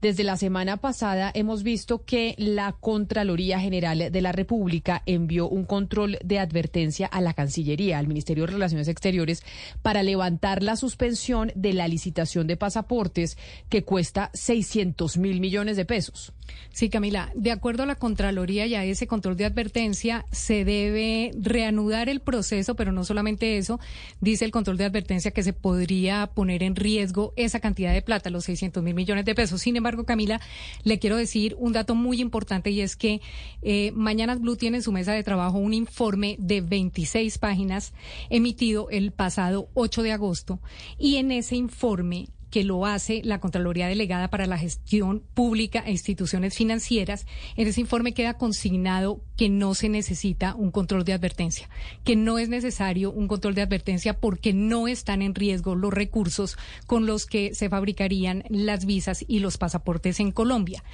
Desde la semana pasada hemos visto que la Contraloría General de la República envió un control de advertencia a la Cancillería, al Ministerio de Relaciones Exteriores, para levantar la suspensión de la licitación de pasaportes que cuesta 600 mil millones de pesos. Sí, Camila, de acuerdo a la Contraloría y a ese control de advertencia, se debe reanudar el proceso, pero no solamente eso, dice el control de advertencia que se podría poner en riesgo esa cantidad de plata, los 600 mil millones de pesos. Sin embargo, Camila, le quiero decir un dato muy importante y es que eh, Mañana Blue tiene en su mesa de trabajo un informe de 26 páginas emitido el pasado 8 de agosto y en ese informe que lo hace la Contraloría Delegada para la Gestión Pública e Instituciones Financieras. En ese informe queda consignado que no se necesita un control de advertencia, que no es necesario un control de advertencia porque no están en riesgo los recursos con los que se fabricarían las visas y los pasaportes en Colombia.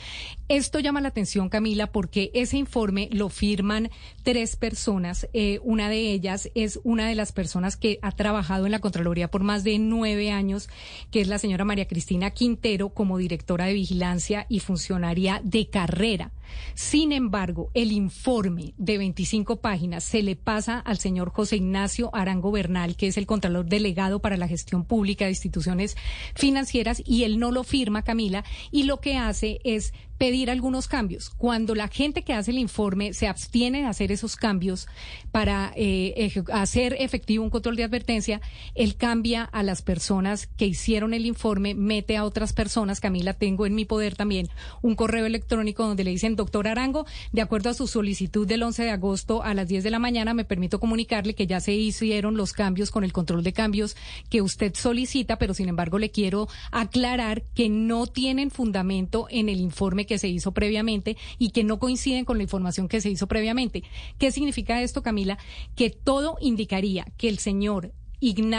Esto llama la atención, Camila, porque ese informe lo firman tres personas. Eh, una de ellas es una de las personas que ha trabajado en la Contraloría por más de nueve años, que es la señora María Cristina Quintero como directora de vigilancia y funcionaria de carrera. Sin embargo, el informe de 25 páginas se le pasa al señor José Ignacio Arango Bernal, que es el Contralor Delegado para la Gestión Pública de Instituciones Financieras, y él no lo firma, Camila, y lo que hace es pedir algunos cambios. Cuando la gente que hace el informe se abstiene de hacer esos cambios para eh, hacer efectivo un control de advertencia, él cambia a las personas que hicieron el informe, mete a otras personas. Camila, tengo en mi poder también un correo electrónico donde le dicen, doctor Arango, de acuerdo a su solicitud del 11 de agosto a las 10 de la mañana, me permito comunicarle que ya se hicieron los cambios con el control de cambios que usted solicita, pero sin embargo le quiero aclarar que no tienen fundamento en el informe que se hizo previamente y que no coinciden con la información que se hizo previamente. ¿Qué significa esto, Camila? Que todo indicaría que el señor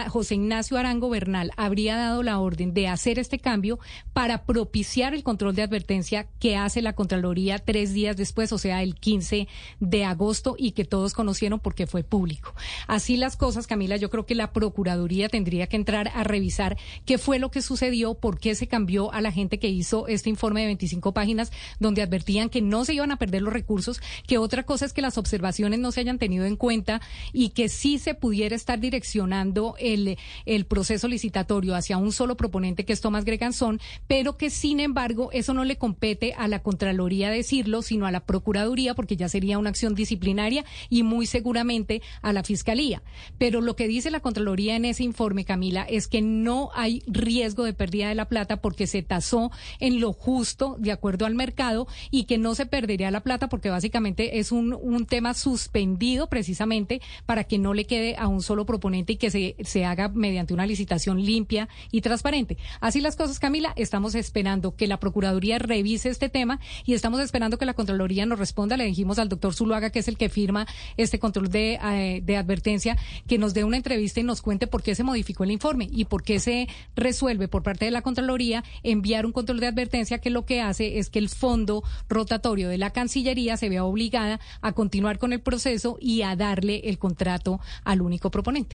José Ignacio Arango Bernal habría dado la orden de hacer este cambio para propiciar el control de advertencia que hace la Contraloría tres días después, o sea, el 15 de agosto, y que todos conocieron porque fue público. Así las cosas, Camila, yo creo que la Procuraduría tendría que entrar a revisar qué fue lo que sucedió, por qué se cambió a la gente que hizo este informe de 25 páginas donde advertían que no se iban a perder los recursos, que otra cosa es que las observaciones no se hayan tenido en cuenta y que sí se pudiera estar direccionando el, proceso licitatorio hacia un solo proponente que es Tomás Greganzón, pero que sin embargo eso no le compete a la Contraloría decirlo, sino a la Procuraduría, porque ya sería una acción disciplinaria y muy seguramente a la Fiscalía. Pero lo que dice la Contraloría en ese informe, Camila, es que no hay riesgo de pérdida de la plata porque se tasó en lo justo de acuerdo al mercado y que no se perdería la plata porque básicamente es un, un tema suspendido precisamente para que no le quede a un solo proponente y que se se, haga mediante una licitación limpia y transparente. Así las cosas, Camila, estamos esperando que la Procuraduría revise este tema y estamos esperando que la Contraloría nos responda. Le dijimos al doctor Zuluaga, que es el que firma este control de, eh, de advertencia, que nos dé una entrevista y nos cuente por qué se modificó el informe y por qué se resuelve por parte de la Contraloría enviar un control de advertencia que lo que hace es que el fondo rotatorio de la Cancillería se vea obligada a continuar con el proceso y a darle el contrato al único proponente.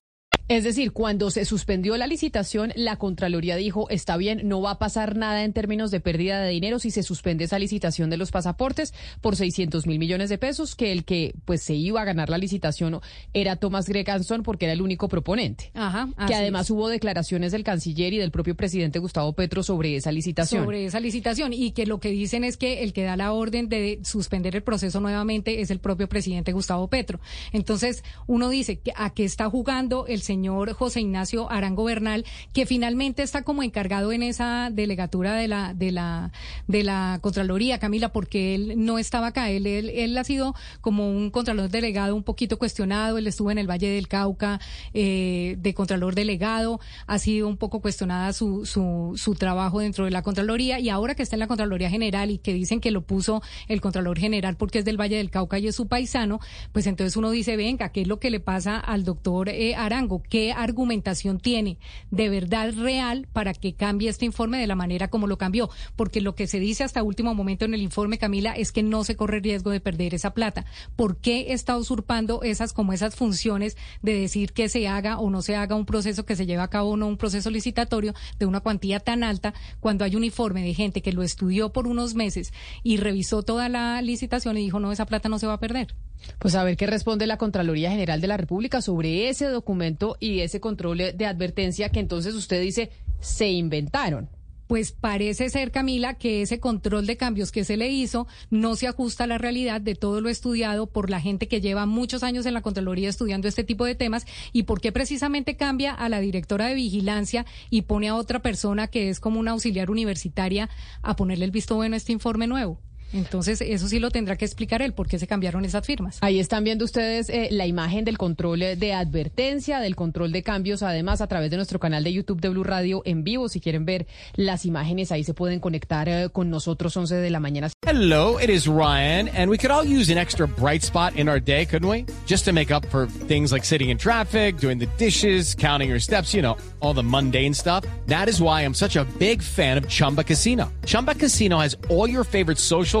Es decir, cuando se suspendió la licitación, la Contraloría dijo, está bien, no va a pasar nada en términos de pérdida de dinero si se suspende esa licitación de los pasaportes por 600 mil millones de pesos, que el que pues se iba a ganar la licitación era Thomas Greganson porque era el único proponente. Ajá, que además es. hubo declaraciones del canciller y del propio presidente Gustavo Petro sobre esa licitación. sobre esa licitación y que lo que dicen es que el que da la orden de suspender el proceso nuevamente es el propio presidente Gustavo Petro. Entonces, uno dice a qué está jugando el señor José Ignacio Arango Bernal, que finalmente está como encargado en esa delegatura de la de la de la Contraloría, Camila, porque él no estaba acá, él él, él ha sido como un contralor delegado un poquito cuestionado, él estuvo en el Valle del Cauca eh, de contralor delegado, ha sido un poco cuestionada su, su, su trabajo dentro de la Contraloría. Y ahora que está en la Contraloría General y que dicen que lo puso el Contralor General porque es del Valle del Cauca y es su paisano, pues entonces uno dice, venga, ¿qué es lo que le pasa al doctor eh, Arango? ¿Qué argumentación tiene de verdad real para que cambie este informe de la manera como lo cambió? Porque lo que se dice hasta último momento en el informe, Camila, es que no se corre riesgo de perder esa plata. ¿Por qué está usurpando esas como esas funciones de decir que se haga o no se haga un proceso que se lleve a cabo o no un proceso licitatorio de una cuantía tan alta cuando hay un informe de gente que lo estudió por unos meses y revisó toda la licitación y dijo, no, esa plata no se va a perder? Pues a ver qué responde la Contraloría General de la República sobre ese documento y ese control de advertencia que entonces usted dice se inventaron. Pues parece ser, Camila, que ese control de cambios que se le hizo no se ajusta a la realidad de todo lo estudiado por la gente que lleva muchos años en la Contraloría estudiando este tipo de temas y por qué precisamente cambia a la directora de vigilancia y pone a otra persona que es como una auxiliar universitaria a ponerle el visto bueno a este informe nuevo. Entonces, eso sí lo tendrá que explicar él, por qué se cambiaron esas firmas. Ahí están viendo ustedes eh, la imagen del control eh, de advertencia, del control de cambios, además a través de nuestro canal de YouTube de Blue Radio en vivo. Si quieren ver las imágenes, ahí se pueden conectar eh, con nosotros 11 de la mañana. Hello, it is Ryan, and we could all use an extra bright spot in our day, couldn't we? Just to make up for things like sitting in traffic, doing the dishes, counting your steps, you know, all the mundane stuff. That is why I'm such a big fan of Chumba Casino. Chumba Casino has all your favorite social